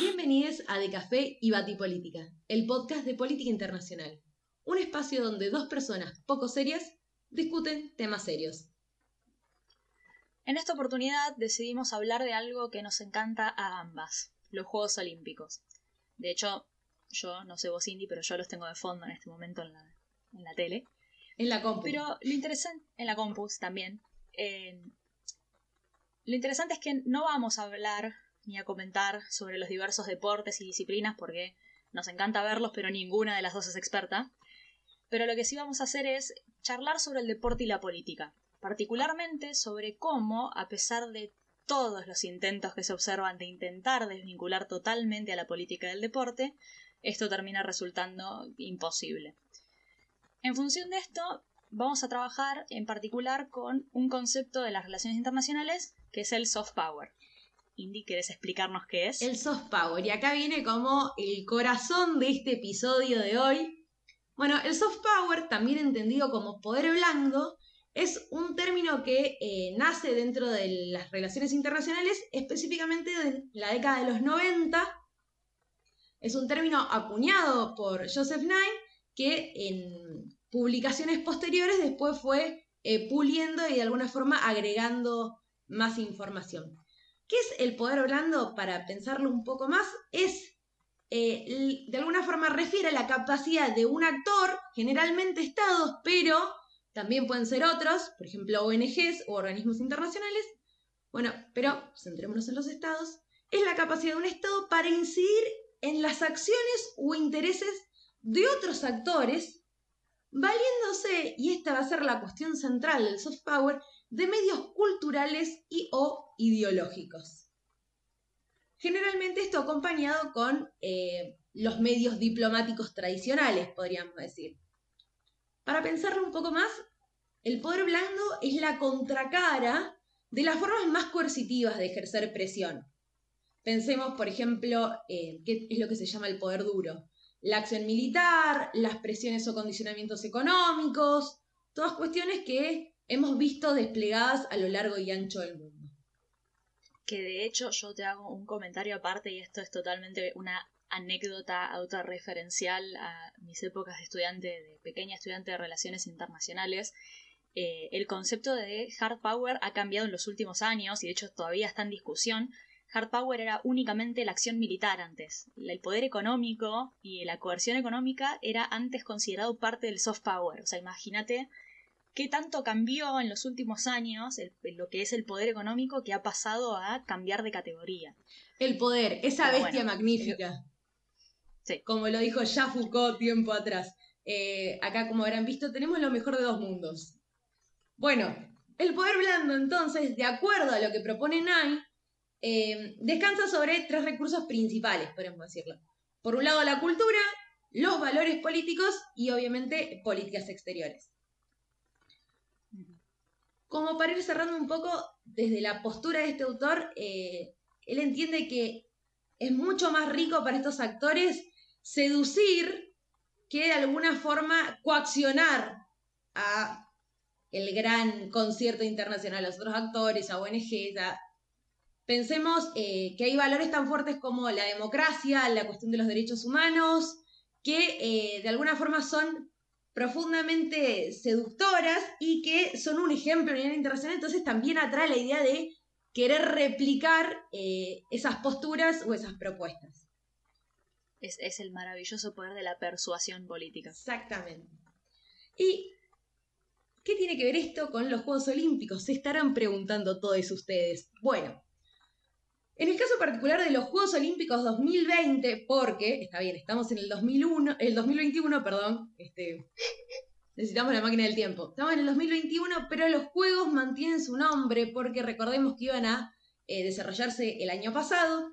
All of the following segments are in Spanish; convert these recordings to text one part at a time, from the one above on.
Bienvenidos a De Café y Política, el podcast de política internacional. Un espacio donde dos personas poco serias discuten temas serios. En esta oportunidad decidimos hablar de algo que nos encanta a ambas, los Juegos Olímpicos. De hecho, yo no sé vos, Cindy, pero yo los tengo de fondo en este momento en la, en la tele. En la compu. Pero lo interesante, en la compus también. lo interesante es que no vamos a hablar ni a comentar sobre los diversos deportes y disciplinas porque nos encanta verlos, pero ninguna de las dos es experta. Pero lo que sí vamos a hacer es charlar sobre el deporte y la política, particularmente sobre cómo, a pesar de todos los intentos que se observan de intentar desvincular totalmente a la política del deporte, esto termina resultando imposible. En función de esto, vamos a trabajar en particular con un concepto de las relaciones internacionales que es el soft power. Indy, ¿querés explicarnos qué es? El soft power. Y acá viene como el corazón de este episodio de hoy. Bueno, el soft power, también entendido como poder blando, es un término que eh, nace dentro de las relaciones internacionales, específicamente en la década de los 90. Es un término acuñado por Joseph Nye que en publicaciones posteriores después fue eh, puliendo y de alguna forma agregando más información. ¿Qué es el poder blando? Para pensarlo un poco más, es, eh, de alguna forma refiere a la capacidad de un actor, generalmente estados, pero también pueden ser otros, por ejemplo ONGs o organismos internacionales, bueno, pero centrémonos en los estados, es la capacidad de un estado para incidir en las acciones o intereses de otros actores, valiéndose, y esta va a ser la cuestión central del soft power, de medios culturales y o ideológicos. Generalmente esto acompañado con eh, los medios diplomáticos tradicionales, podríamos decir. Para pensarlo un poco más, el poder blando es la contracara de las formas más coercitivas de ejercer presión. Pensemos, por ejemplo, en qué es lo que se llama el poder duro. La acción militar, las presiones o condicionamientos económicos, todas cuestiones que hemos visto desplegadas a lo largo y ancho del mundo. Que de hecho yo te hago un comentario aparte y esto es totalmente una anécdota autorreferencial a mis épocas de estudiante, de pequeña estudiante de relaciones internacionales. Eh, el concepto de hard power ha cambiado en los últimos años y de hecho todavía está en discusión. Hard power era únicamente la acción militar antes. El poder económico y la coerción económica era antes considerado parte del soft power. O sea, imagínate qué tanto cambió en los últimos años lo que es el poder económico que ha pasado a cambiar de categoría. El poder, esa bestia magnífica. Sí. Como lo dijo ya Foucault tiempo atrás. Eh, acá, como habrán visto, tenemos lo mejor de dos mundos. Bueno, el poder blando, entonces, de acuerdo a lo que propone Nye, eh, descansa sobre tres recursos principales, podemos decirlo. Por un lado, la cultura, los valores políticos y, obviamente, políticas exteriores. Como para ir cerrando un poco, desde la postura de este autor, eh, él entiende que es mucho más rico para estos actores seducir que de alguna forma coaccionar a el gran concierto internacional, a los otros actores, a ONGs. Pensemos eh, que hay valores tan fuertes como la democracia, la cuestión de los derechos humanos, que eh, de alguna forma son profundamente seductoras y que son un ejemplo a nivel internacional, entonces también atrae la idea de querer replicar eh, esas posturas o esas propuestas. Es, es, el maravilloso poder de la persuasión política. Exactamente. ¿Y qué tiene que ver esto con los Juegos Olímpicos? Se estarán preguntando todos ustedes. Bueno, en el caso particular de los Juegos Olímpicos 2020, porque, está bien, estamos en el 2001, el 2021, perdón, este, necesitamos la máquina del tiempo. Estamos en el 2021, pero los Juegos mantienen su nombre porque recordemos que iban a eh, desarrollarse el año pasado.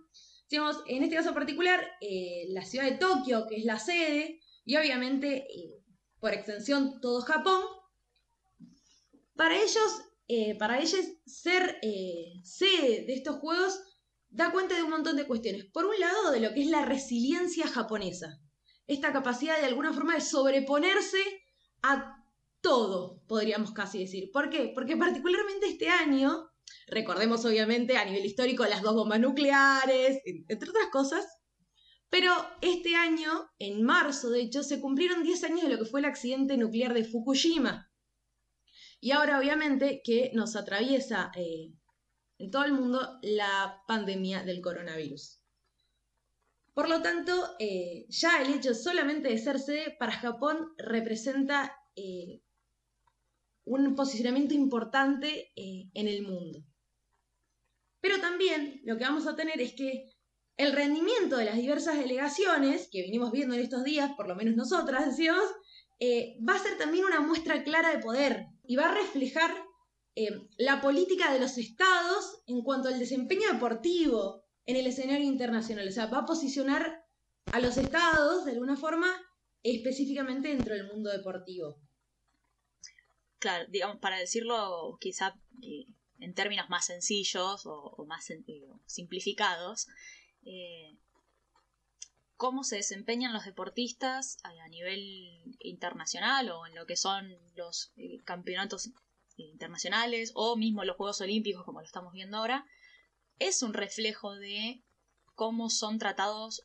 Digamos, en este caso particular, eh, la ciudad de Tokio, que es la sede, y obviamente, eh, por extensión, todo Japón. Para ellos, para ellos, ser sede de estos Juegos da cuenta de un montón de cuestiones. Por un lado, de lo que es la resiliencia japonesa, esta capacidad de alguna forma de sobreponerse a todo, podríamos casi decir. ¿Por qué? Porque particularmente este año, Recordemos, obviamente, a nivel histórico, las dos bombas nucleares, entre otras cosas. Pero este año, en marzo, de hecho, se cumplieron 10 años de lo que fue el accidente nuclear de Fukushima. Y ahora, obviamente, que nos atraviesa eh, en todo el mundo la pandemia del coronavirus. Por lo tanto, eh, ya el hecho solamente de ser sede para Japón representa eh, un posicionamiento importante eh, en el mundo. Pero también lo que vamos a tener es que el rendimiento de las diversas delegaciones, que venimos viendo en estos días, por lo menos nosotras decimos, va a ser también una muestra clara de poder y va a reflejar la política de los estados en cuanto al desempeño deportivo, en el escenario internacional. O sea, va a posicionar a los estados de alguna forma específicamente dentro del mundo deportivo. Claro, digamos, para decirlo quizá eh, en términos más sencillos o, más eh, simplificados, eh, cómo se desempeñan los deportistas a, nivel internacional o en lo que son los campeonatos internacionales o mismo los Juegos Olímpicos como lo estamos viendo ahora, es un reflejo de cómo son tratados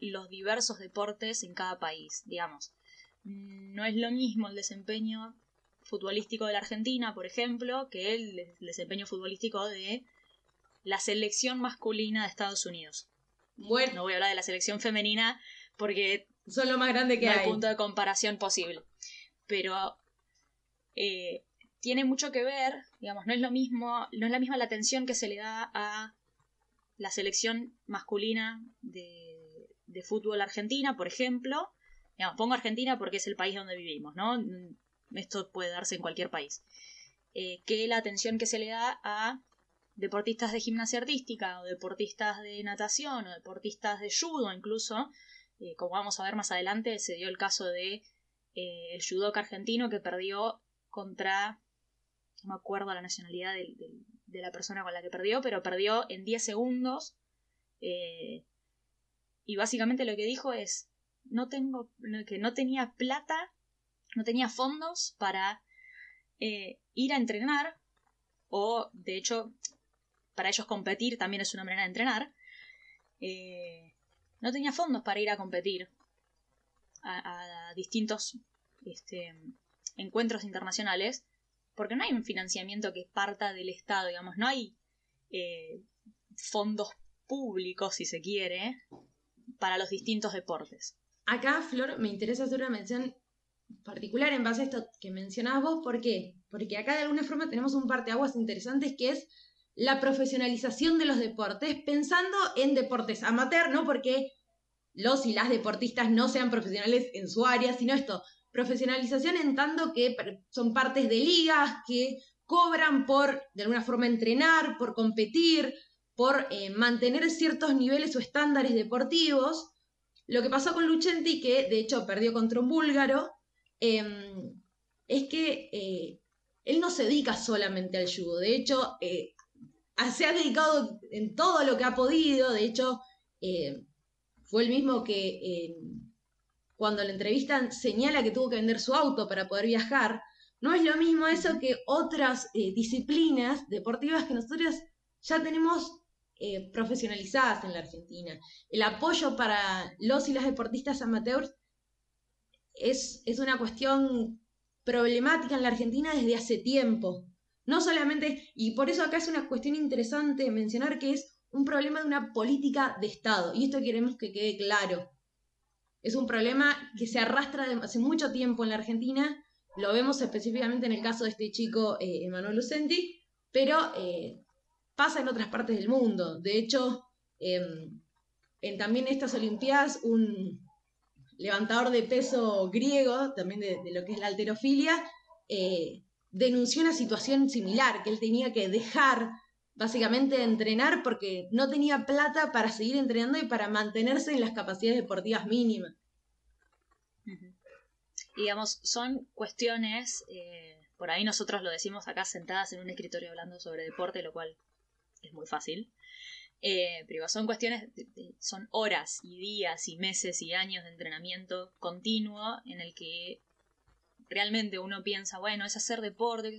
los diversos deportes en cada país, digamos. No es lo mismo el desempeño futbolístico de la Argentina, por ejemplo, que el desempeño futbolístico de la selección masculina de Estados Unidos. Bueno, no voy a hablar de la selección femenina porque son lo más grande que no hay. punto de comparación posible. Pero eh, tiene mucho que ver, digamos, no es lo mismo, no es la misma la atención que se le da a la selección masculina de, fútbol argentina, por ejemplo. Digamos, pongo Argentina porque es el país donde vivimos, ¿no? Esto puede darse en cualquier país. Eh, que la atención que se le da a deportistas de gimnasia artística o deportistas de natación o deportistas de judo incluso, eh, como vamos a ver más adelante, se dio el caso de eh, el judoka argentino que perdió contra no me acuerdo la nacionalidad de, la persona con la que perdió, pero perdió en 10 segundos. Eh, y básicamente lo que dijo es, no tengo, que no tenía plata, no tenía fondos para eh, ir a entrenar, o de hecho, para ellos competir también es una manera de entrenar. Eh, no tenía fondos para ir a competir a, a distintos este, encuentros internacionales porque no hay un financiamiento que parta del Estado, digamos, no hay eh, fondos públicos, si se quiere, para los distintos deportes. Acá, Flor, me interesa hacer una mención particular en base a esto que mencionabas vos, ¿por qué? Porque acá de alguna forma tenemos un par de aguas interesantes que es la profesionalización de los deportes, pensando en deportes amateur, no porque los y las deportistas no sean profesionales en su área, sino esto, Profesionalización en tanto que son partes de ligas que cobran por, de alguna forma, entrenar, por competir, por eh, mantener ciertos niveles o estándares deportivos. Lo que pasó con Luchenti, que de hecho perdió contra un búlgaro, em, es que eh, él no se dedica solamente al judo. De hecho, eh, se ha dedicado en todo lo que ha podido. De hecho, fue el mismo que cuando la entrevistan señala que tuvo que vender su auto para poder viajar, no es lo mismo eso que otras eh, disciplinas deportivas que nosotros ya tenemos eh, profesionalizadas en la Argentina. El apoyo para los y las deportistas amateurs es, es una cuestión problemática en la Argentina desde hace tiempo. No solamente, y por eso acá es una cuestión interesante mencionar que es un problema de una política de Estado, y esto queremos que quede claro. Es un problema que se arrastra hace mucho tiempo en la Argentina, lo vemos específicamente en el caso de este chico eh, Emanuel Lucenti, pero eh, pasa en otras partes del mundo. De hecho, em, en también estas Olimpiadas, un levantador de peso griego, también de, de lo que es la alterofilia, eh, denunció una situación similar, que él tenía que dejar básicamente entrenar porque no tenía plata para seguir entrenando y para mantenerse en las capacidades deportivas mínimas. digamos, son cuestiones, eh, por ahí nosotros lo decimos acá sentadas en un escritorio hablando sobre deporte, lo cual es muy fácil. Eh, pero son cuestiones, son horas y días y meses y años de entrenamiento continuo en el que realmente uno piensa, bueno, es hacer deporte,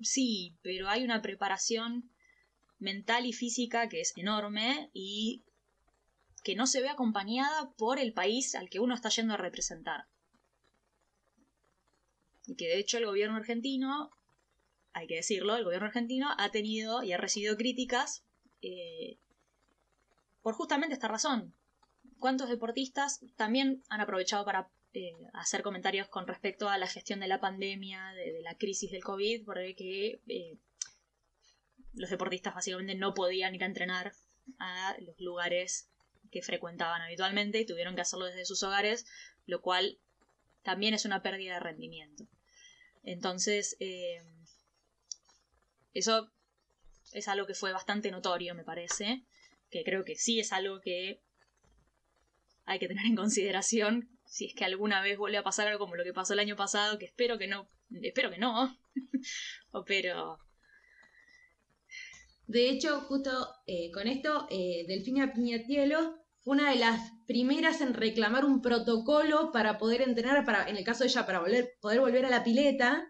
sí, pero hay una preparación mental y física que es enorme y que no se ve acompañada por el país al que uno está yendo a representar. Y que de hecho el gobierno argentino, hay que decirlo, el gobierno argentino ha tenido y ha recibido críticas eh, por justamente esta razón. ¿Cuántos deportistas también han aprovechado para eh, hacer comentarios con respecto a la gestión de la pandemia, de, la crisis del COVID, porque eh, los deportistas básicamente no podían ir a entrenar a los lugares que frecuentaban habitualmente y tuvieron que hacerlo desde sus hogares, lo cual también es una pérdida de rendimiento. Entonces, eh, eso es algo que fue bastante notorio, me parece, que creo que sí es algo que hay que tener en consideración si es que alguna vez vuelve a pasar algo como lo que pasó el año pasado, que espero que no, espero que no, pero de hecho, justo eh, con esto, eh, Delfina Piñatielo fue una de las primeras en reclamar un protocolo para poder entrenar, para, en el caso de ella, para poder volver a la pileta,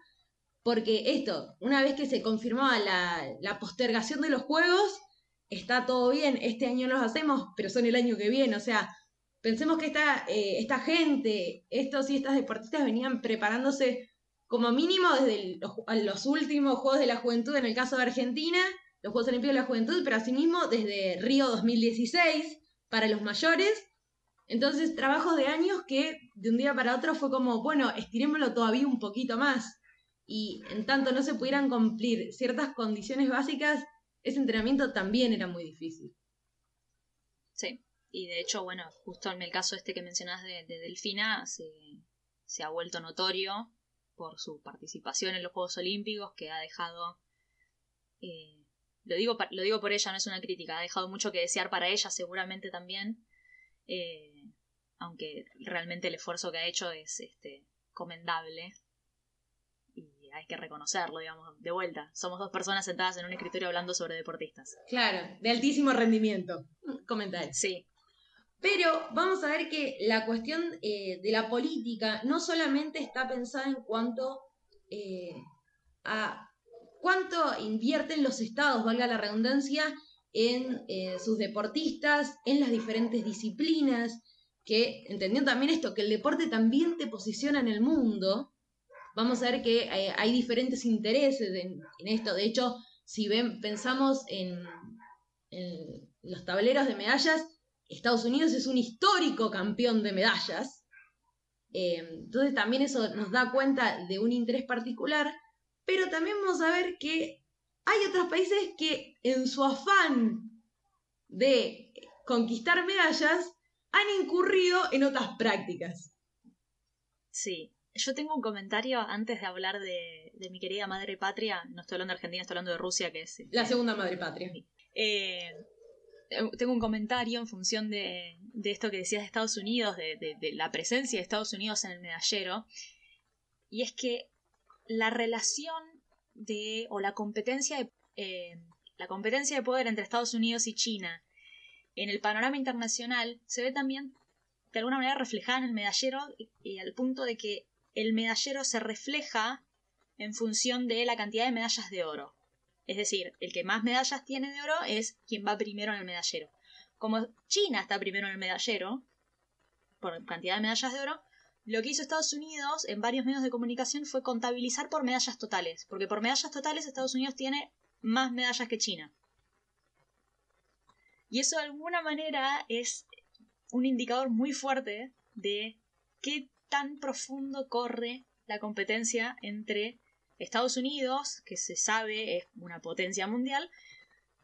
porque esto, una vez que se confirmaba la, postergación de los juegos, está todo bien, este año los hacemos, pero son el año que viene, o sea, pensemos que esta, eh, esta gente, estos y estas deportistas venían preparándose como mínimo desde los últimos Juegos de la Juventud en el caso de Argentina, los Juegos Olímpicos de la Juventud, pero asimismo desde Río 2016 para los mayores. Entonces, trabajos de años que de un día para otro fue como, bueno, estirémoslo todavía un poquito más. Y en tanto no se pudieran cumplir ciertas condiciones básicas, ese entrenamiento también era muy difícil. Sí, y de hecho, bueno, justo en el caso este que mencionas de, Delfina, se, ha vuelto notorio por su participación en los Juegos Olímpicos, que ha dejado eh, lo digo, lo digo por ella, no es una crítica, ha dejado mucho que desear para ella seguramente también, eh, aunque realmente el esfuerzo que ha hecho es este, comendable y hay que reconocerlo, digamos, de vuelta. Somos dos personas sentadas en un escritorio hablando sobre deportistas. Claro, de altísimo rendimiento. Comentar. Sí. Pero vamos a ver que la cuestión eh, de la política no solamente está pensada en cuanto eh, a cuánto invierten los estados, valga la redundancia, en eh, sus deportistas, en las diferentes disciplinas, que entendiendo también esto, que el deporte también te posiciona en el mundo, vamos a ver que eh, hay, diferentes intereses en, esto. De hecho, si pensamos en, los tableros de medallas, Estados Unidos es un histórico campeón de medallas. Eh, entonces también eso nos da cuenta de un interés particular pero también vamos a ver que hay otros países que en su afán de conquistar medallas han incurrido en otras prácticas. Sí, yo tengo un comentario antes de hablar de, mi querida madre patria. No estoy hablando de Argentina, estoy hablando de Rusia, que es... La segunda madre patria. Eh, tengo un comentario en función de, esto que decías de Estados Unidos, de, de, la presencia de Estados Unidos en el medallero. Y es que la relación de, o la competencia de, eh, la competencia de poder entre Estados Unidos y China en el panorama internacional se ve también de alguna manera reflejada en el medallero y, al punto de que el medallero se refleja en función de la cantidad de medallas de oro. Es decir, el que más medallas tiene de oro es quien va primero en el medallero. Como China está primero en el medallero, por cantidad de medallas de oro, lo que hizo Estados Unidos en varios medios de comunicación fue contabilizar por medallas totales, porque por medallas totales Estados Unidos tiene más medallas que China. Y eso de alguna manera es un indicador muy fuerte de qué tan profundo corre la competencia entre Estados Unidos, que se sabe es una potencia mundial,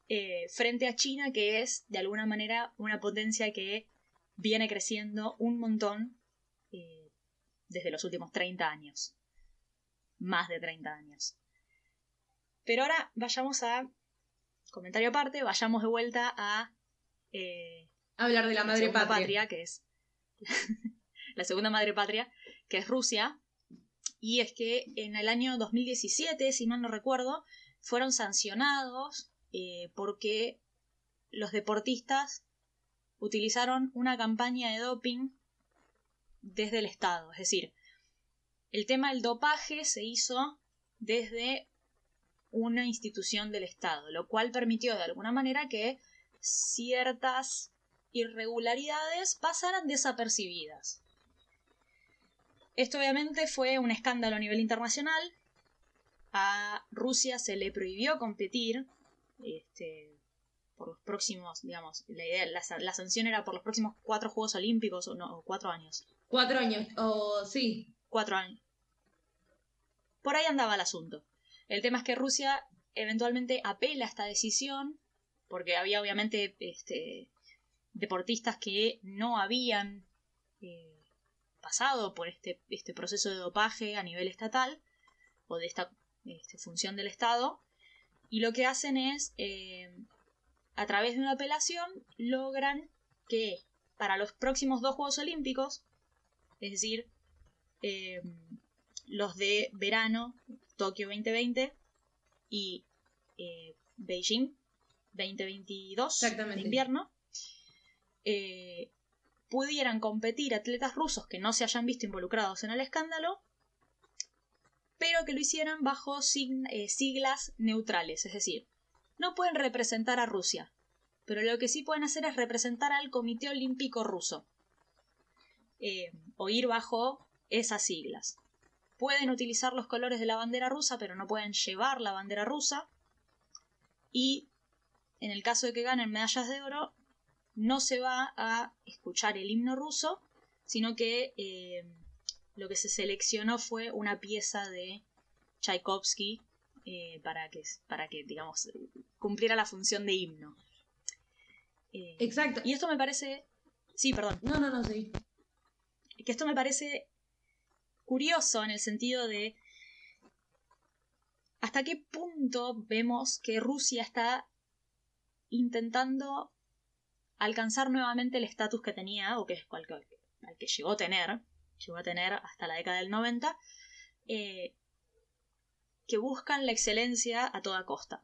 eh, frente a China, que es de alguna manera una potencia que viene creciendo un montón desde los últimos 30 años. Más de 30 años. Pero ahora vayamos a, comentario aparte, vayamos de vuelta a... Eh, Hablar de la madre patria. que es la segunda madre patria, que es Rusia. Y es que en el año 2017, si mal no recuerdo, fueron sancionados eh, porque los deportistas utilizaron una campaña de doping desde el Estado. Es decir, el tema del dopaje se hizo desde una institución del Estado, lo cual permitió de alguna manera que ciertas irregularidades pasaran desapercibidas. Esto obviamente fue un escándalo a nivel internacional. A Rusia se le prohibió competir este, por los próximos, digamos, la, idea, la, sanción era por los próximos cuatro Juegos Olímpicos o cuatro años. Cuatro años, o sí. Cuatro años. Por ahí andaba el asunto. El tema es que Rusia eventualmente apela a esta decisión, porque había obviamente este, deportistas que no habían eh, pasado por este, este, proceso de dopaje a nivel estatal, o de esta este, función del Estado, y lo que hacen es, eh, a través de una apelación, logran que para los próximos dos Juegos Olímpicos, es decir, eh, los de verano, Tokio 2020 y eh, Beijing 2022 de invierno, eh, pudieran competir atletas rusos que no se hayan visto involucrados en el escándalo, pero que lo hicieran bajo siglas neutrales, es decir, no pueden representar a Rusia, pero lo que sí pueden hacer es representar al Comité Olímpico Ruso, o ir bajo esas siglas pueden utilizar los colores de la bandera rusa, pero no pueden llevar la bandera rusa. Y en el caso de que ganen medallas de oro, no se va a escuchar el himno ruso, sino que eh, lo que se seleccionó fue una pieza de Tchaikovsky eh, para, que, para que, digamos, cumpliera la función de himno. Eh, Exacto. Y esto me parece... Sí, perdón. No, no, no, sí. Que esto me parece curioso en el sentido de hasta qué punto vemos que Rusia está intentando alcanzar nuevamente el estatus que tenía, o que es al que llegó a tener, llegó a tener hasta la década del 90, eh, que buscan la excelencia a toda costa.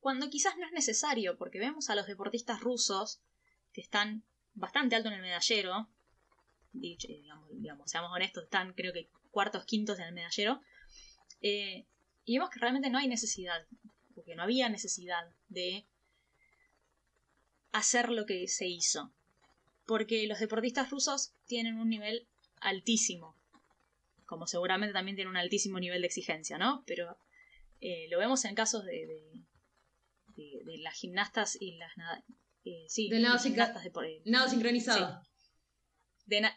Cuando quizás no es necesario, porque vemos a los deportistas rusos que están bastante alto en el medallero, digamos, seamos honestos, están creo que cuartos, quintos en el medallero. Eh, y vemos que realmente no hay necesidad, porque no había necesidad de hacer lo que se hizo. Porque los deportistas rusos tienen un nivel altísimo, como seguramente también tienen un altísimo nivel de exigencia, ¿no? Pero eh, lo vemos en casos de, de, las gimnastas y las eh, sí, de nado, sincronizado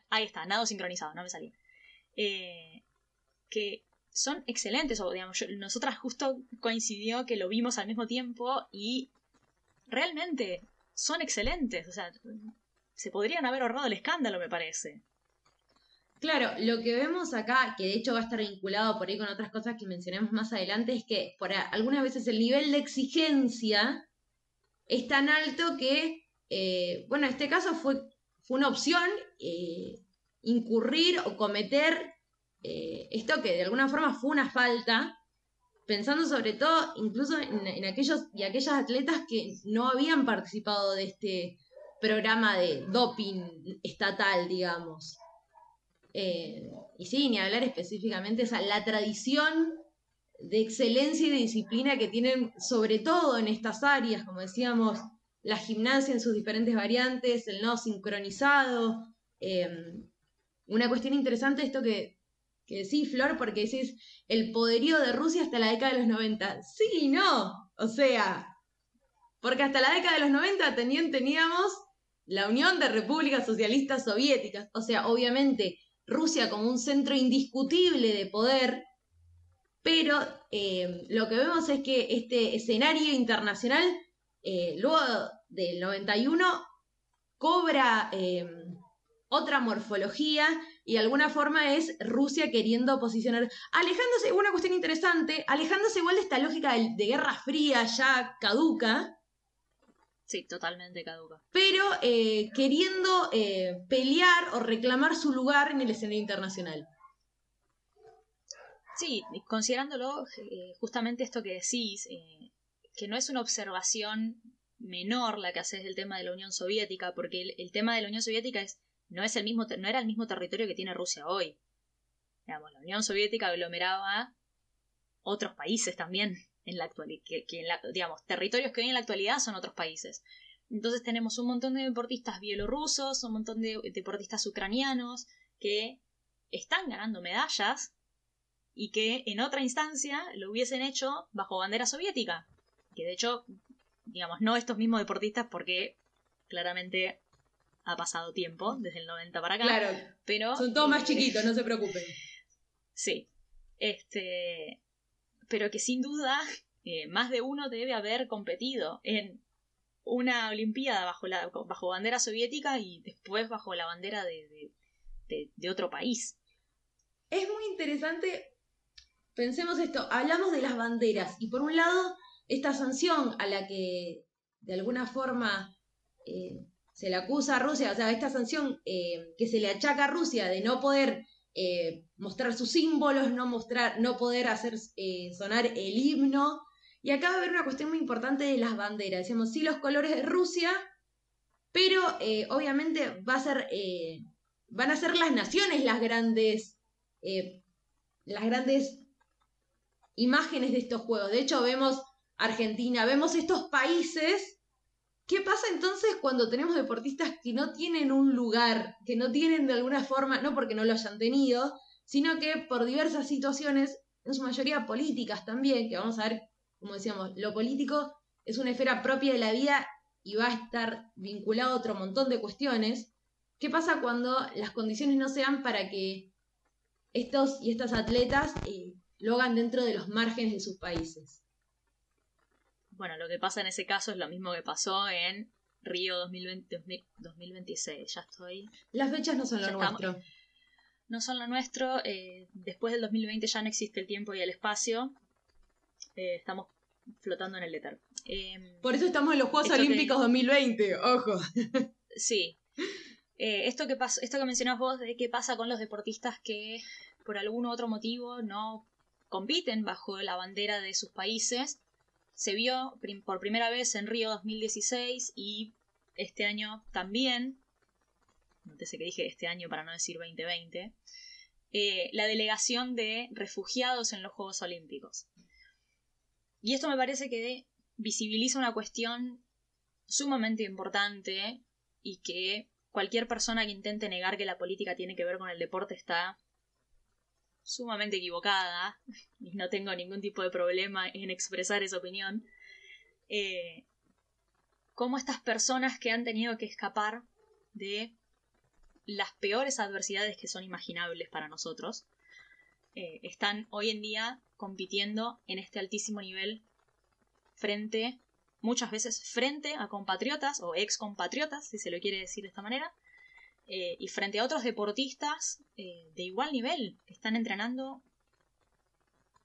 ahí está, nado sincronizado, no me salía. Eh, que son excelentes, o digamos, nosotras justo coincidió que lo vimos al mismo tiempo y realmente son excelentes, o sea, se podrían haber ahorrado el escándalo, me parece. Claro, lo que vemos acá, que de hecho va a estar vinculado por ahí con otras cosas que mencionemos más adelante, es que por algunas veces el nivel de exigencia es tan alto que, eh, bueno, en este caso fue fue una opción eh, incurrir o cometer eh, esto que de alguna forma fue una falta, pensando sobre todo incluso en, aquellos y aquellas atletas que no habían participado de este programa de doping estatal, digamos. Eh, y sí, ni hablar específicamente, o la tradición de excelencia y de disciplina que tienen sobre todo en estas áreas, como decíamos, la gimnasia en sus diferentes variantes, el no sincronizado. Em, una cuestión interesante esto que, que decís, Flor, porque decís el poderío de Rusia hasta la década de los 90. Sí, no. O sea, porque hasta la década de los 90 teníamos la Unión de Repúblicas Socialistas Soviéticas. O sea, obviamente Rusia como un centro indiscutible de poder, pero em, lo que vemos es que este escenario internacional eh, luego del 91 cobra eh, otra morfología y de alguna forma es Rusia queriendo posicionar, alejándose, una cuestión interesante, alejándose igual de esta lógica de, guerra fría ya caduca. Sí, totalmente caduca. Pero eh, queriendo pelear o reclamar su lugar en el escenario internacional. Sí, considerándolo justamente esto que decís, que no es una observación menor la que haces del tema de la Unión Soviética, porque el, tema de la Unión Soviética es, no, es el mismo, no era el mismo territorio que tiene Rusia hoy. Digamos, la Unión Soviética aglomeraba otros países también, en la actualidad, que, digamos, territorios que hoy en la actualidad son otros países. Entonces tenemos un montón de deportistas bielorrusos, un montón de deportistas ucranianos que están ganando medallas y que en otra instancia lo hubiesen hecho bajo bandera soviética. Que de hecho, digamos, no estos mismos deportistas porque claramente ha pasado tiempo desde el 90 para acá. Claro, pero son todos más chiquitos, no se preocupen. Sí. Este, pero que sin duda eh, más de uno debe haber competido en una Olimpiada bajo, la, bajo bandera soviética y después bajo la bandera de, de, otro país. Es muy interesante, pensemos esto, hablamos de las banderas y por un lado esta sanción a la que de alguna forma eh, se le acusa a Rusia, o sea, esta sanción eh, que se le achaca a Rusia de no poder eh, mostrar sus símbolos, no mostrar, no poder hacer sonar el himno. Y acá va a haber una cuestión muy importante de las banderas. Decíamos, sí, los colores de Rusia, pero obviamente va a ser van a ser las naciones las grandes, las grandes imágenes de estos juegos. De hecho, vemos Argentina, vemos estos países. ¿Qué pasa entonces cuando tenemos deportistas que no tienen un lugar, que no tienen de alguna forma, no porque no lo hayan tenido, sino que por diversas situaciones, en su mayoría políticas también, que vamos a ver, como decíamos, lo político es una esfera propia de la vida y va a estar vinculado a otro montón de cuestiones. ¿Qué pasa cuando las condiciones no se dan para que estos y estas atletas eh, lo hagan dentro de los márgenes de sus países? Bueno, lo que pasa en ese caso es lo mismo que pasó en Río 2020, 2026. Ya estoy. Las fechas no son lo nuestro. No son lo nuestro. Eh, después del 2020 ya no existe el tiempo y el espacio. Eh, estamos flotando en el éter. Em, Por eso estamos en los Juegos Olímpicos 2020, ojo. Sí, eh, esto, que esto que mencionás vos de qué pasa con los deportistas que por algún otro motivo no compiten bajo la bandera de sus países, se vio por primera vez en Río 2016 y este año también, sé que dije este año para no decir 2020, eh, la delegación de refugiados en los Juegos Olímpicos. Y esto me parece que visibiliza una cuestión sumamente importante y que cualquier persona que intente negar que la política tiene que ver con el deporte está sumamente equivocada y no tengo ningún tipo de problema en expresar esa opinión. Eh, cómo estas personas que han tenido que escapar de las peores adversidades que son imaginables para nosotros, eh, están hoy en día compitiendo en este altísimo nivel frente muchas veces frente a compatriotas o ex compatriotas, si se lo quiere decir de esta manera, eh, y frente a otros deportistas eh, de igual nivel, están entrenando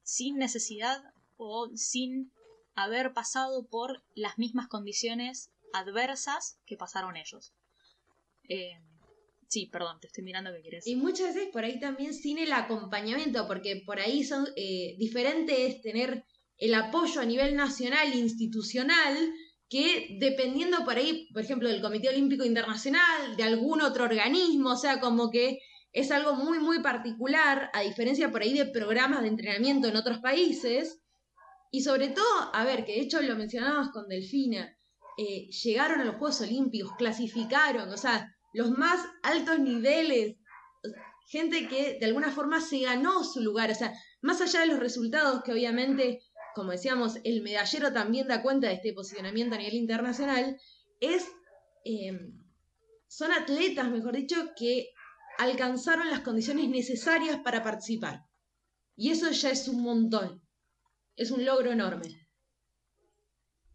sin necesidad o sin haber pasado por las mismas condiciones adversas que pasaron ellos. Eh, sí, perdón, te estoy mirando que quieres. Y muchas veces por ahí también sin el acompañamiento, porque por ahí son diferentes tener el apoyo a nivel nacional, institucional, que dependiendo por ahí, por ejemplo, del Comité Olímpico Internacional, de algún otro organismo, o sea, como que es algo muy, muy particular, a diferencia por ahí de programas de entrenamiento en otros países. Y sobre todo, a ver, que de hecho lo mencionábamos con Delfina, eh, llegaron a los Juegos Olímpicos, clasificaron, o sea, los más altos niveles, gente que de alguna forma se ganó su lugar, o sea, más allá de los resultados que obviamente como decíamos, el medallero también da cuenta de este posicionamiento a nivel internacional, es, em, son atletas, mejor dicho, que alcanzaron las condiciones necesarias para participar. Y eso ya es un montón, es un logro enorme.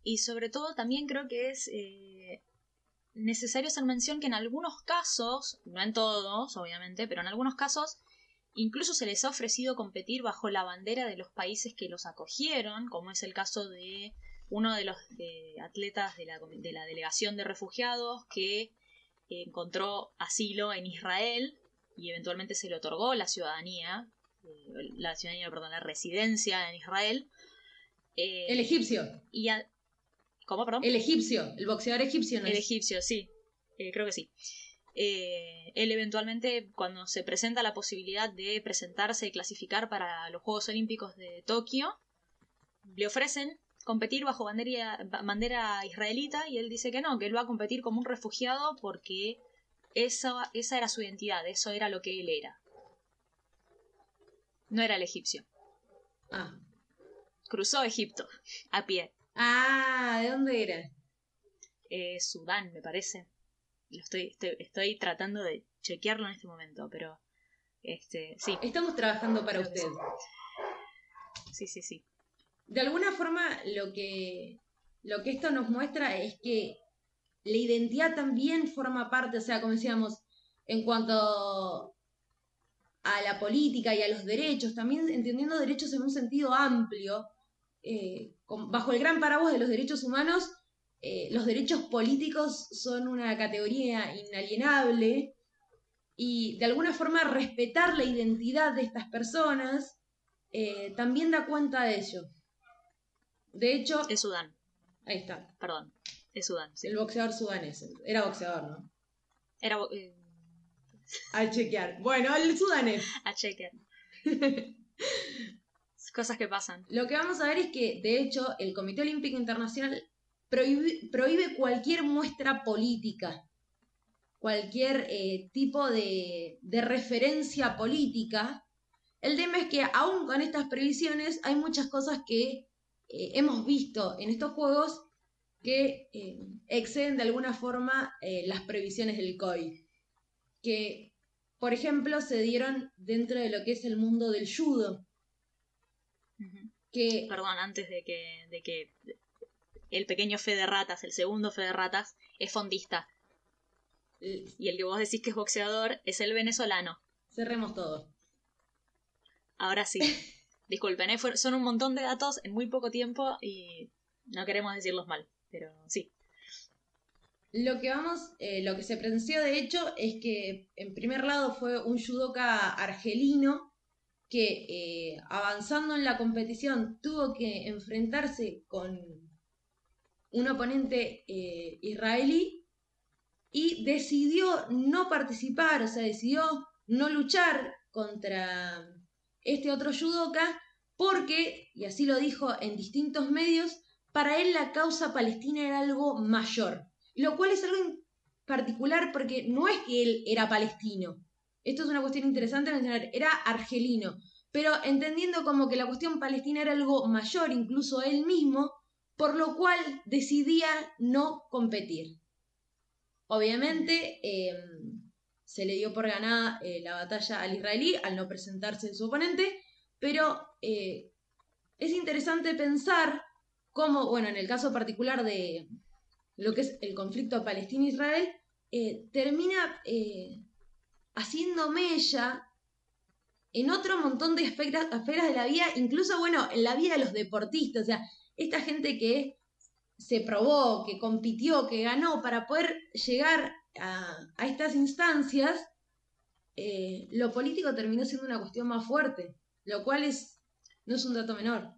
Y sobre todo también creo que es eh, necesario hacer mención que en algunos casos, no en todos, obviamente, pero en algunos casos, Incluso se les ha ofrecido competir bajo la bandera de los países que los acogieron, como es el caso de uno de los atletas de la, delegación de refugiados que encontró asilo en Israel y eventualmente se le otorgó la ciudadanía, eh, la ciudadanía, perdón, la residencia en Israel. Eh, el egipcio. Y ¿Cómo, perdón? El egipcio, el boxeador egipcio. el egipcio, sí, eh, creo que sí. Eh, él eventualmente, cuando se presenta la posibilidad de presentarse y clasificar para los Juegos Olímpicos de Tokio, le ofrecen competir bajo bandera, bandera israelita y él dice que no, que él va a competir como un refugiado porque esa, esa era su identidad, eso era lo que él era. No era el egipcio. Ah. Cruzó Egipto a pie. Ah, ¿de dónde era? Eh, Sudán, me parece. Lo estoy, estoy, tratando de chequearlo en este momento, pero este, sí. Estamos trabajando para usted. Sí, sí, sí. De alguna forma, lo que, lo que esto nos muestra es que la identidad también forma parte, o sea, como decíamos, en cuanto a la política y a los derechos, también entendiendo derechos en un sentido amplio, eh, bajo el gran paraguas de los derechos humanos, eh, los derechos políticos son una categoría inalienable y de alguna forma respetar la identidad de estas personas eh, también da cuenta de ello. De hecho... Es Sudán. Ahí está. Perdón. Es Sudán. El boxeador sudanés. Era boxeador, ¿no? Era... A chequear. Bueno, el sudanés. A chequear. Cosas que pasan. Lo que vamos a ver es que, de hecho, el Comité Olímpico Internacional prohíbe, cualquier muestra política, cualquier eh, tipo de, referencia política. El tema es que aún con estas previsiones hay muchas cosas que eh, hemos visto en estos juegos que eh, exceden de alguna forma las previsiones del COI. Que, por ejemplo, se dieron dentro de lo que es el mundo del judo. que, Perdón, antes de que, de que el pequeño fe de ratas, el segundo fe de ratas, es fondista. Y el que vos decís que es boxeador es el venezolano. Cerremos todo. Ahora sí. Disculpen, ¿eh? son un montón de datos en muy poco tiempo y no queremos decirlos mal, pero sí. Lo que vamos, eh, lo que se presenció de hecho es que en primer lado fue un judoka argelino que eh, avanzando en la competición tuvo que enfrentarse con un oponente eh, israelí y decidió no participar, o sea, decidió no luchar contra este otro judoka porque, y así lo dijo en distintos medios, para él la causa palestina era algo mayor. Lo cual es algo particular porque no es que él era palestino. Esto es una cuestión interesante mencionar. Era argelino. Pero entendiendo como que la cuestión palestina era algo mayor, incluso él mismo, por lo cual decidía no competir. Obviamente em, se le dio por ganada eh, la batalla al israelí al no presentarse en su oponente, pero eh, es interesante pensar cómo, bueno, en el caso particular de lo que es el conflicto Palestina-Israel, eh, termina haciendo mella en otro montón de esferas, de la vida, incluso, bueno, en la vida de los deportistas, esta gente que se probó, que compitió, que ganó para poder llegar a, estas instancias, eh, lo político terminó siendo una cuestión más fuerte, lo cual es, no es un dato menor.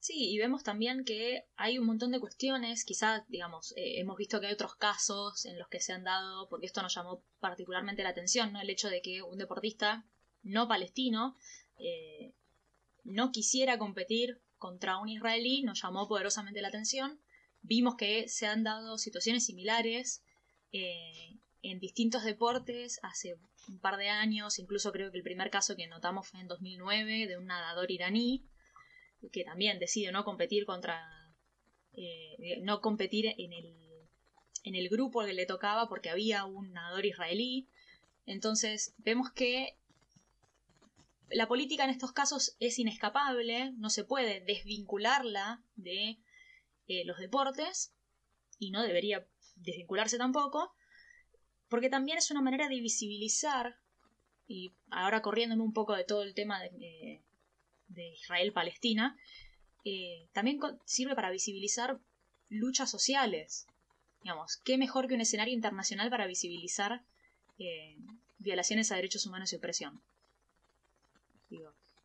Sí, y vemos también que hay un montón de cuestiones, quizás, digamos, eh, hemos visto que hay otros casos en los que se han dado, porque esto nos llamó particularmente la atención, ¿no? El hecho de que un deportista no palestino eh, no quisiera competir contra un israelí nos llamó poderosamente la atención. Vimos que se han dado situaciones similares eh, en distintos deportes hace un par de años, incluso creo que el primer caso que notamos fue en 2009 de un nadador iraní que también decide no competir contra eh, no competir en el en el grupo que le tocaba porque había un nadador israelí entonces vemos que la política en estos casos es inescapable, no se puede desvincularla de eh, los deportes y no debería desvincularse tampoco, porque también es una manera de visibilizar, y ahora corriéndome un poco de todo el tema de, Israel-Palestina, eh, también sirve para visibilizar luchas sociales. Digamos, ¿qué mejor que un escenario internacional para visibilizar eh, violaciones a derechos humanos y opresión?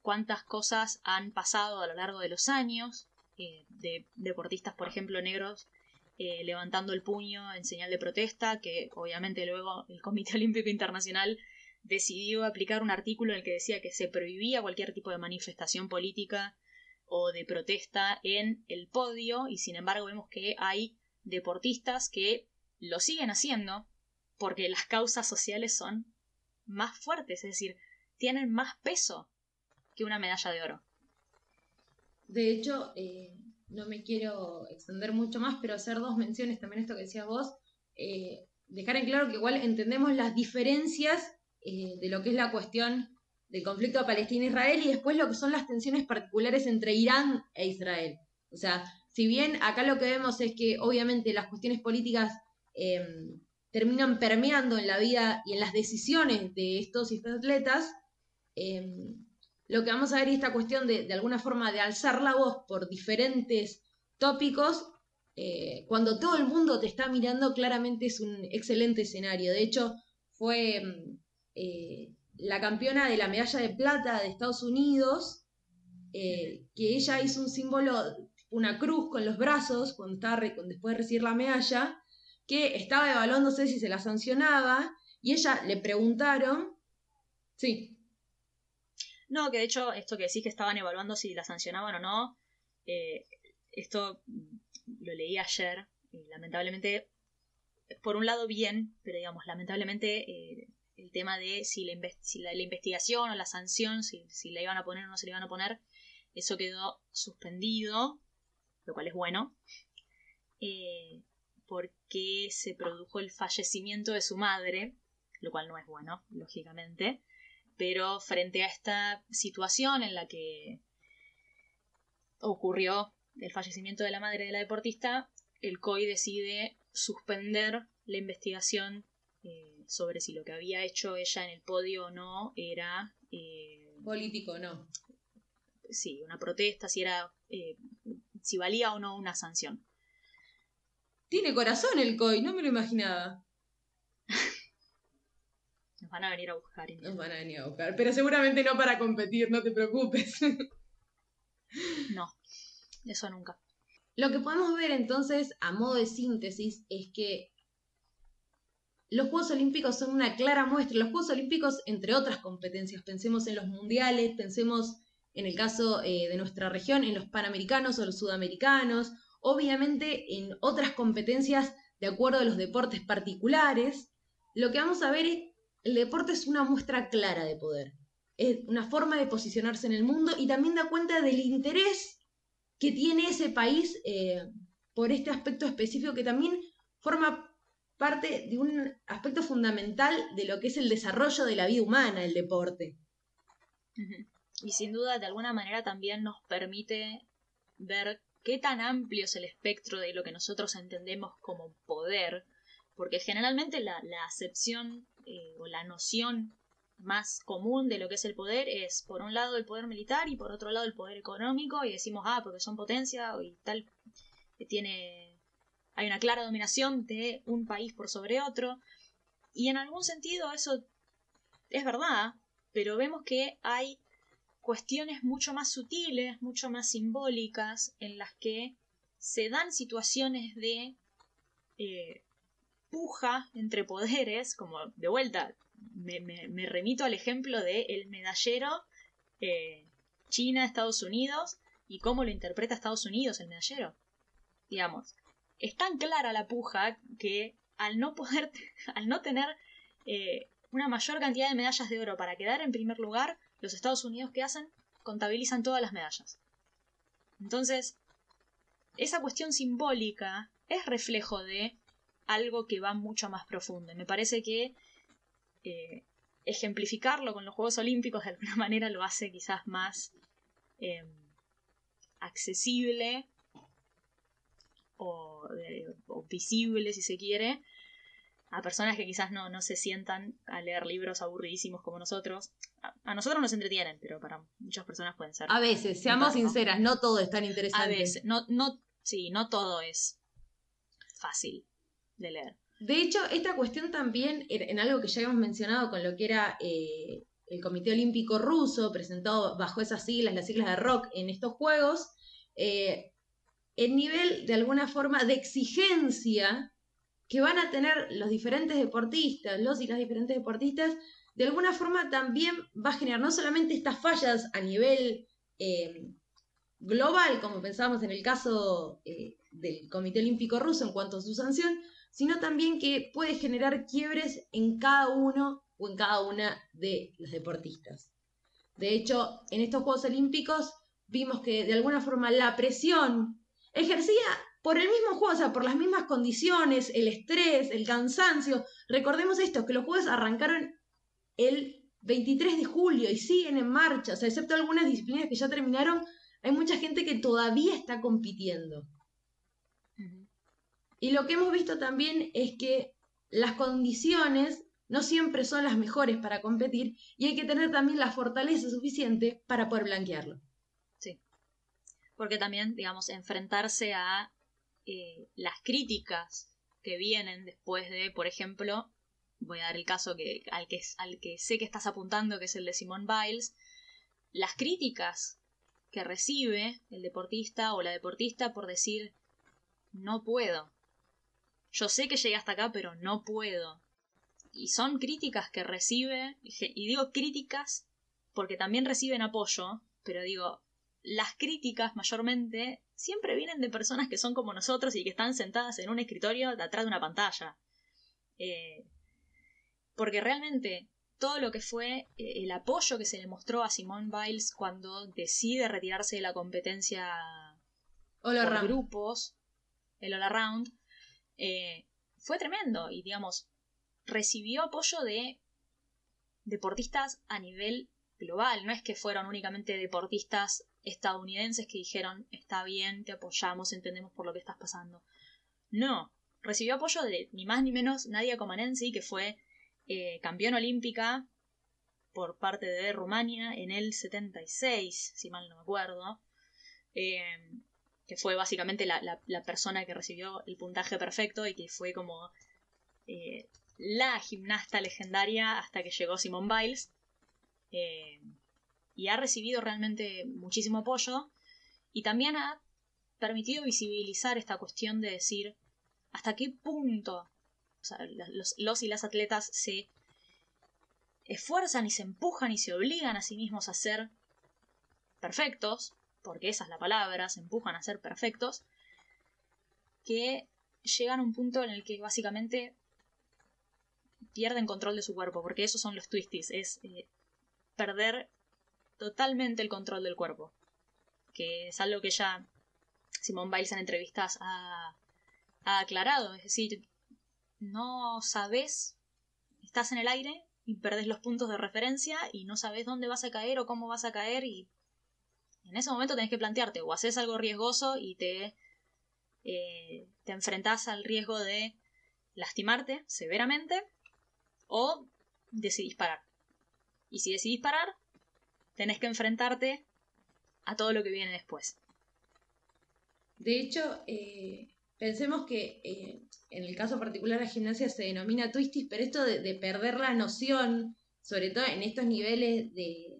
Cuántas cosas han pasado a lo largo de los años, eh, de deportistas, por ejemplo, negros, eh, levantando el puño en señal de protesta, que obviamente luego el Comité Olímpico Internacional decidió aplicar un artículo en el que decía que se prohibía cualquier tipo de manifestación política o de protesta en el podio y sin embargo vemos que hay deportistas que lo siguen haciendo porque las causas sociales son más fuertes, es decir, tienen más peso que una medalla de oro. De hecho, eh, no me quiero extender mucho más, pero hacer dos menciones también esto que decías vos. Eh, dejar en claro que igual entendemos las diferencias eh, de lo que es la cuestión del conflicto Palestina-Israel y después lo que son las tensiones particulares entre Irán e Israel. O sea, si bien acá lo que vemos es que obviamente las cuestiones políticas terminan permeando en la vida y en las decisiones de estos y estas atletas, lo que vamos a ver es esta cuestión de, de alguna forma de alzar la voz por diferentes tópicos, eh, cuando todo el mundo te está mirando, claramente es un excelente escenario. De hecho, fue em, eh, la campeona de la medalla de plata de Estados Unidos, eh, que ella hizo un símbolo, una cruz con los brazos, cuando estaba después de recibir la medalla, que estaba evaluándose si se la sancionaba, y ella le preguntaron, sí. No, que de hecho, esto que decís que estaban evaluando si la sancionaban o no, eh, esto lo leí ayer, lamentablemente, por un lado bien, pero digamos, lamentablemente el tema de si la, la, investigación o la sanción, si, si la iban a poner o no se la iban a poner, eso quedó suspendido, lo cual es bueno, eh, porque se produjo el fallecimiento de su madre, lo cual no es bueno, lógicamente, pero frente a esta situación en la que ocurrió el fallecimiento de la madre de la deportista, el COI decide suspender la investigación eh, sobre si lo que había hecho ella en el podio o no era... Eh, Político, no. Sí, una protesta, si era... Eh, si valía o no una sanción. Tiene corazón el COI, no me lo imaginaba. Nos van a venir a buscar. Nos van a venir a buscar, pero seguramente no para competir, no te preocupes. no, eso nunca. Lo que podemos ver entonces, a modo de síntesis, es que los Juegos Olímpicos son una clara muestra. Los Juegos Olímpicos, entre otras competencias, pensemos en los mundiales, pensemos en el caso eh, de nuestra región, en los panamericanos o los sudamericanos, obviamente en otras competencias de acuerdo a los deportes particulares, lo que vamos a ver es, el deporte es una muestra clara de poder, es una forma de posicionarse en el mundo y también da cuenta del interés que tiene ese país eh, por este aspecto específico que también forma parte de un aspecto fundamental de lo que es el desarrollo de la vida humana, el deporte. Y sin duda, de alguna manera también nos permite ver qué tan amplio es el espectro de lo que nosotros entendemos como poder, porque generalmente la, acepción eh, o la noción más común de lo que es el poder es, por un lado, el poder militar y por otro lado, el poder económico, y decimos, ah, porque son potencia y tal, que tiene hay una clara dominación de un país por sobre otro, y en algún sentido eso es verdad, pero vemos que hay cuestiones mucho más sutiles, mucho más simbólicas, en las que se dan situaciones de eh, puja entre poderes, como de vuelta, me, remito al ejemplo de el medallero eh, China-Estados Unidos y cómo lo interpreta Estados Unidos el medallero. Digamos, es tan clara la puja que al no poder, al no tener eh, una mayor cantidad de medallas de oro para quedar en primer lugar, los Estados Unidos ¿qué hacen? Contabilizan todas las medallas. Entonces, esa cuestión simbólica es reflejo de algo que va mucho más profundo. me parece que eh, ejemplificarlo con los Juegos Olímpicos de alguna manera lo hace quizás más eh, accesible o, visible, si se quiere, a personas que quizás no, no se sientan a leer libros aburridísimos como nosotros. A, nosotros nos entretienen, pero para muchas personas pueden ser. A veces, seamos sinceras, no todo es tan interesante. A veces, no, no, sí, no todo es fácil de leer. De hecho, esta cuestión también, en algo que ya hemos mencionado con lo que era eh, el Comité Olímpico Ruso, presentado bajo esas siglas, las siglas de rock en estos Juegos, eh, el nivel de alguna forma de exigencia que van a tener los diferentes deportistas, los y las diferentes deportistas, de alguna forma también va a generar no solamente estas fallas a nivel eh, global, como pensábamos en el caso eh, del Comité Olímpico Ruso en cuanto a su sanción, sino también que puede generar quiebres en cada uno o en cada una de los deportistas. De hecho, en estos Juegos Olímpicos vimos que de alguna forma la presión ejercía por el mismo juego, o sea, por las mismas condiciones, el estrés, el cansancio. Recordemos esto, que los Juegos arrancaron el 23 de julio y siguen en marcha, o sea, excepto algunas disciplinas que ya terminaron, hay mucha gente que todavía está compitiendo. Y lo que hemos visto también es que las condiciones no siempre son las mejores para competir y hay que tener también la fortaleza suficiente para poder blanquearlo. Sí. Porque también, digamos, enfrentarse a eh, las críticas que vienen después de, por ejemplo, voy a dar el caso que, al, que, al que sé que estás apuntando, que es el de Simone Biles, las críticas que recibe el deportista o la deportista por decir no puedo. Yo sé que llegué hasta acá, pero no puedo. Y son críticas que recibe, y digo críticas porque también reciben apoyo, pero digo, las críticas mayormente siempre vienen de personas que son como nosotros y que están sentadas en un escritorio detrás de una pantalla. Eh, porque realmente todo lo que fue eh, el apoyo que se le mostró a Simone Biles cuando decide retirarse de la competencia por grupos, el All Around, eh, fue tremendo y, digamos, recibió apoyo de deportistas a nivel global. No es que fueron únicamente deportistas estadounidenses que dijeron, está bien, te apoyamos, entendemos por lo que estás pasando. No, recibió apoyo de ni más ni menos Nadia Comanensi, que fue eh, campeón olímpica por parte de Rumania en el 76, si mal no me acuerdo, eh, que fue básicamente la, persona que recibió el puntaje perfecto y que fue como eh, la gimnasta legendaria hasta que llegó Simone Biles. y ha recibido realmente muchísimo apoyo y también ha permitido visibilizar esta cuestión de decir hasta qué punto los, y las atletas se esfuerzan y se empujan y se obligan a sí mismos a ser perfectos, porque esa es la palabra, se empujan a ser perfectos, que llegan a un punto en el que básicamente pierden control de su cuerpo, porque esos son los twisties, es eh, perder totalmente el control del cuerpo, que es algo que ya Simón Biles en entrevistas ha, ha aclarado, es decir, no sabes, estás en el aire y perdes los puntos de referencia y no sabes dónde vas a caer o cómo vas a caer en ese momento tenés que plantearte o haces algo riesgoso y te, eh, te enfrentás al riesgo de lastimarte severamente o decidís parar. Y si decidís parar, tenés que enfrentarte a todo lo que viene después. De hecho, eh, pensemos que eh, en el caso particular de gimnasia se denomina twistis, pero esto de, perder la noción, sobre todo en estos niveles de,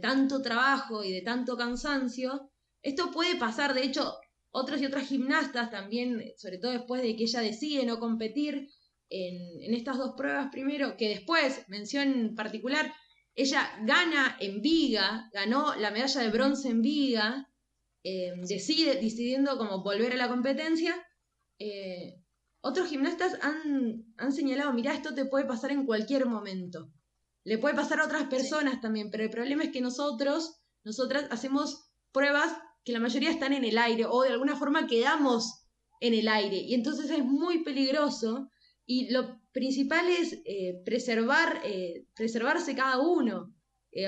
tanto trabajo y de tanto cansancio, esto puede pasar, de hecho, otros y otras gimnastas también, sobre todo después de que ella decide no competir en, en estas dos pruebas primero, que después, mención particular, ella gana en Viga, ganó la medalla de bronce en Viga, eh, decide, decidiendo como volver a la competencia, eh, otros gimnastas han, señalado, mira, esto te puede pasar en cualquier momento. Le puede pasar a otras personas también, pero el problema es que nosotros, nosotras hacemos pruebas que la mayoría están en el aire o de alguna forma quedamos en el aire y entonces es muy peligroso y lo principal es eh, preservar, eh, preservarse cada uno.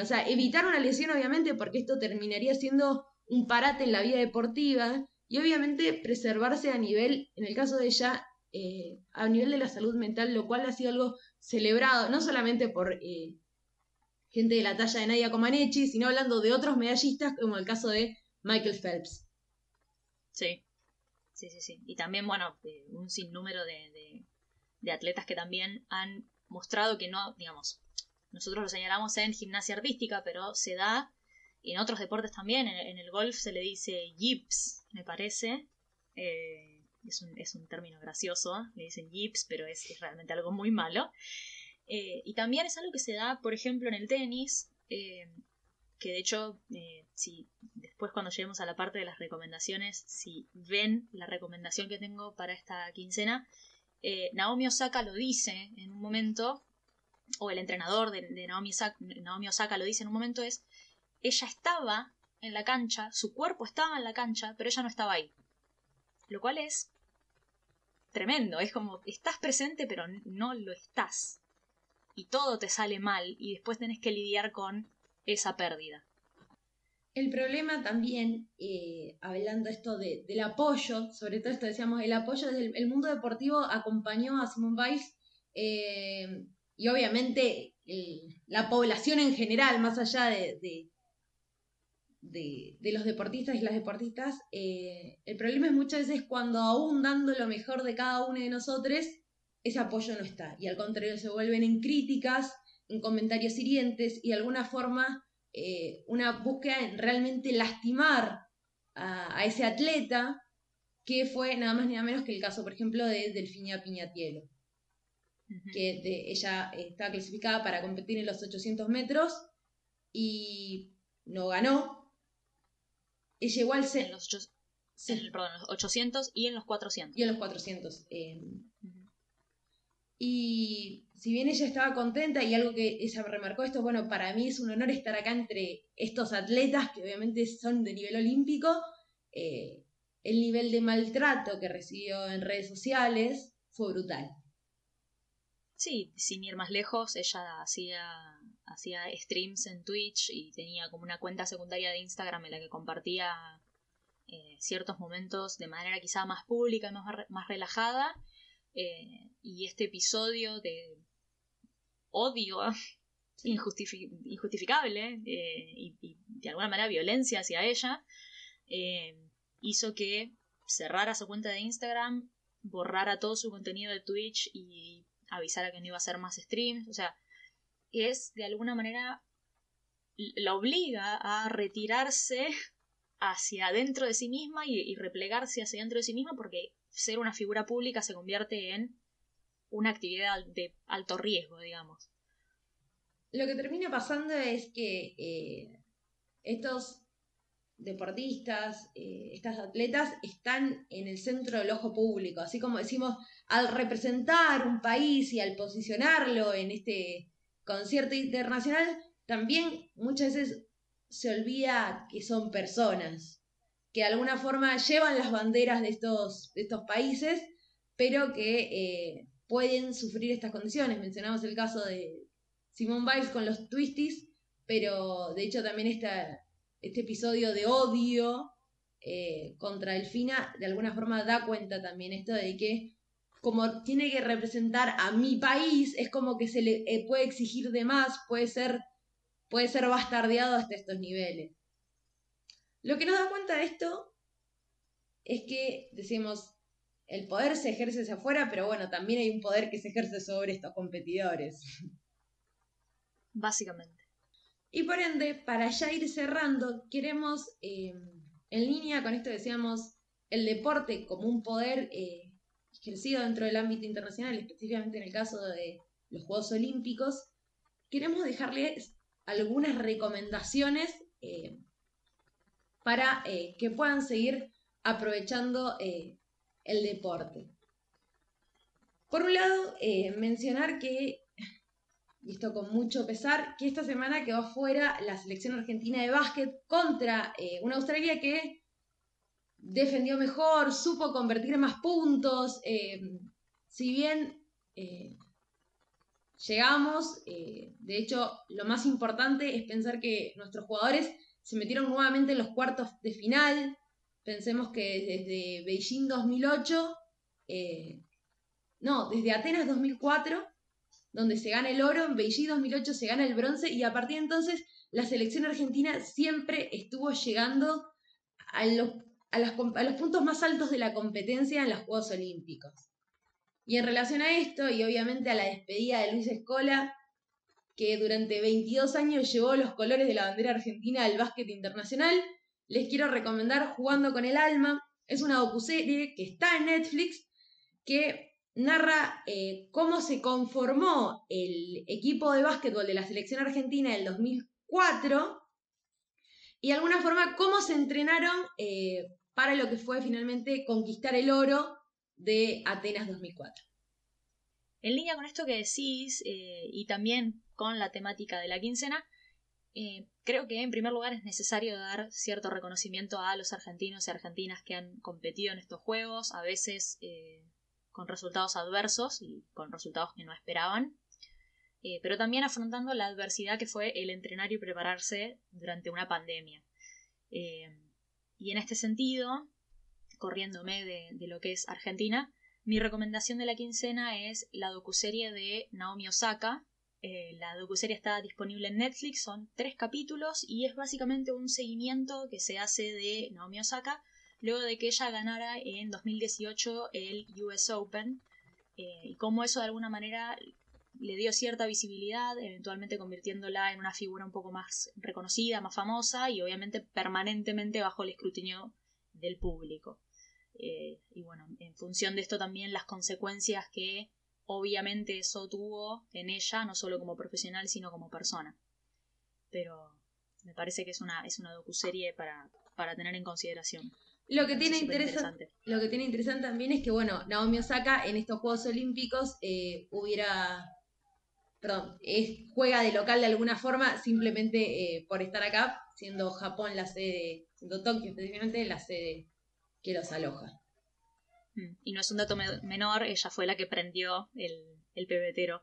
o sea, evitar una lesión obviamente porque esto terminaría siendo un parate en la vida deportiva y obviamente preservarse a nivel, en el caso de ella, eh, a nivel de la salud mental, lo cual ha sido algo celebrado, no solamente por eh, gente de la talla de Nadia Comaneci, sino hablando de otros medallistas, como el caso de Michael Phelps. Sí, sí, sí, sí. Y también, bueno, eh, un sinnúmero de, de atletas que también han mostrado que no, digamos, nosotros lo señalamos en gimnasia artística, pero se da en otros deportes también, en, el golf se le dice yips, me parece, Eh, es, un, es, un, término gracioso, le dicen yips, pero es, realmente algo muy malo. Eh, y también es algo que se da, por ejemplo, en el tenis, eh, que de hecho, si después cuando lleguemos a la parte de las recomendaciones, si ven la recomendación que tengo para esta quincena, Naomi Osaka lo dice en un momento, o el entrenador de, de Naomi, Osaka, Naomi Osaka lo dice en un momento, es, ella estaba en la cancha, su cuerpo estaba en la cancha, pero ella no estaba ahí. Lo cual es tremendo, es como estás presente pero no lo estás. Y todo te sale mal y después tenés que lidiar con esa pérdida. El problema también, eh, hablando esto del apoyo, sobre todo esto decíamos, el apoyo desde el, mundo deportivo acompañó a Simone Biles eh, y obviamente la población en general, más allá de, de, los deportistas y las deportistas, eh, el problema es muchas veces cuando aún dando lo mejor de cada uno de nosotros, ese apoyo no está. Y al contrario, se vuelven en críticas, en comentarios hirientes y de alguna forma eh, una búsqueda en realmente lastimar a, ese atleta, que fue nada más ni nada menos que el caso, por ejemplo, de Delfinia Piñatielo. Que ella está clasificada para competir en los 800 metros y no ganó, y llegó al En los, perdón, los 800 y en los 400. Y en los 400. Em, y si bien ella estaba contenta y algo que ella remarcó esto, bueno, para mí es un honor estar acá entre estos atletas que obviamente son de nivel olímpico, eh, el nivel de maltrato que recibió en redes sociales fue brutal. Sí, sin ir más lejos, ella hacía hacía streams en Twitch y tenía como una cuenta secundaria de Instagram en la que compartía eh, ciertos momentos de manera quizá más pública y más, relajada. Eh, y este episodio de odio injustificable eh, y, de alguna manera violencia hacia ella hizo que cerrara su cuenta de Instagram, borrara todo su contenido de Twitch y avisara que no iba a hacer más streams. O sea, es de alguna manera la obliga a retirarse hacia adentro de sí misma y, replegarse hacia adentro de sí misma porque ser una figura pública se convierte en una actividad de alto riesgo, digamos. Lo que termina pasando es que eh, estos deportistas, eh, estas atletas están en el centro del ojo público, así como decimos, al representar un país y al posicionarlo en este concierto internacional, también muchas veces se olvida que son personas, que de alguna forma llevan las banderas de estos, estos países, pero que eh, pueden sufrir estas condiciones. Mencionamos el caso de Simone Biles con los twisties, pero de hecho también esta, este episodio de odio eh, contra Delfina de alguna forma da cuenta también esto de que como tiene que representar a mi país, es como que se le eh, puede exigir de más, puede ser, puede ser bastardeado hasta estos niveles. Lo que nos da cuenta de esto es que, decimos, el poder se ejerce hacia afuera, pero bueno, también hay un poder que se ejerce sobre estos competidores. Básicamente. Y por ende, para ya ir cerrando, queremos, eh, en línea con esto decíamos, el deporte como un poder eh, ejercido dentro del ámbito internacional, específicamente en el caso de los Juegos Olímpicos, queremos dejarles algunas recomendaciones eh, para eh, que puedan seguir aprovechando eh, el deporte. Por un lado, mencionar que, y esto con mucho pesar, que esta semana quedó fuera la selección argentina de básquet contra una Australia que defendió mejor, supo convertir más puntos. Eh, si bien eh, llegamos, eh, de hecho, lo más importante es pensar que nuestros jugadores se metieron nuevamente en los cuartos de final. Pensemos que desde Beijing 2008, no, desde Atenas 2004, donde se gana el oro, en Beijing 2008 se gana el bronce y a partir de entonces la selección argentina siempre estuvo llegando a los a, los puntos más altos de la competencia en los Juegos Olímpicos. Y en relación a esto, y obviamente a la despedida de Luis Escola, que durante 22 años llevó los colores de la bandera argentina al básquet internacional, les quiero recomendar Jugando con el Alma, Es una docuserie que está en Netflix que narra eh, cómo se conformó el equipo de básquetbol de la selección argentina en el 2004 y de alguna forma cómo se entrenaron eh, para lo que fue finalmente conquistar el oro de Atenas 2004. En línea con esto que decís eh, y también con la temática de la quincena, eh, creo que en primer lugar es necesario dar cierto reconocimiento a los argentinos y argentinas que han competido en estos juegos, a veces eh, con resultados adversos y con resultados que no esperaban, pero también afrontando la adversidad que fue el entrenar y prepararse durante una pandemia. Y en este sentido, corriéndome de lo que es Argentina, mi recomendación de la quincena es la docuserie de Naomi Osaka. Eh, la docuserie está disponible en Netflix, son tres capítulos y es básicamente un seguimiento que se hace de Naomi Osaka luego de que ella ganara en 2018 el US Open eh, y cómo eso de alguna manera le dio cierta visibilidad, eventualmente convirtiéndola en una figura un poco más reconocida, más famosa y obviamente permanentemente bajo el escrutinio del público. Eh, y bueno, en función de esto también las consecuencias que obviamente eso tuvo en ella, no solo como profesional, sino como persona. Pero me parece que es una, es una docuserie para, para tener en consideración. Lo que, tiene interesante, lo que tiene interesante también es que, bueno, Naomi Osaka en estos Juegos Olímpicos eh, hubiera, perdón, juega de local de alguna forma simplemente eh, por estar acá, siendo Japón la sede, siendo Tokio específicamente la sede que los aloja. Mm. Y no es un dato menor, ella fue la que prendió el, pebetero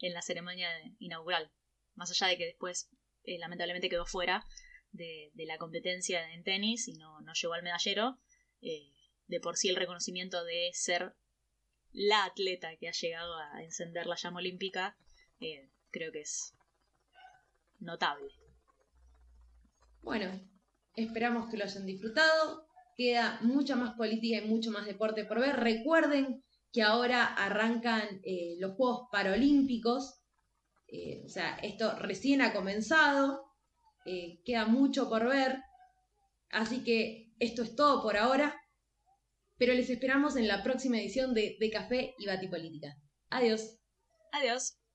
en la ceremonia inaugural. Más allá de que después eh, lamentablemente quedó fuera de, la competencia en tenis y no, no llegó al medallero, eh, de por sí el reconocimiento de ser la atleta que ha llegado a encender la llama olímpica, eh, creo que es notable. Bueno, esperamos que lo hayan disfrutado queda mucha más política y mucho más deporte por ver. Recuerden que ahora arrancan eh, los Juegos Paralímpicos, eh, o sea, esto recién ha comenzado, eh, queda mucho por ver, así que esto es todo por ahora, pero les esperamos en la próxima edición de, de Café y Política. Adiós. Adiós.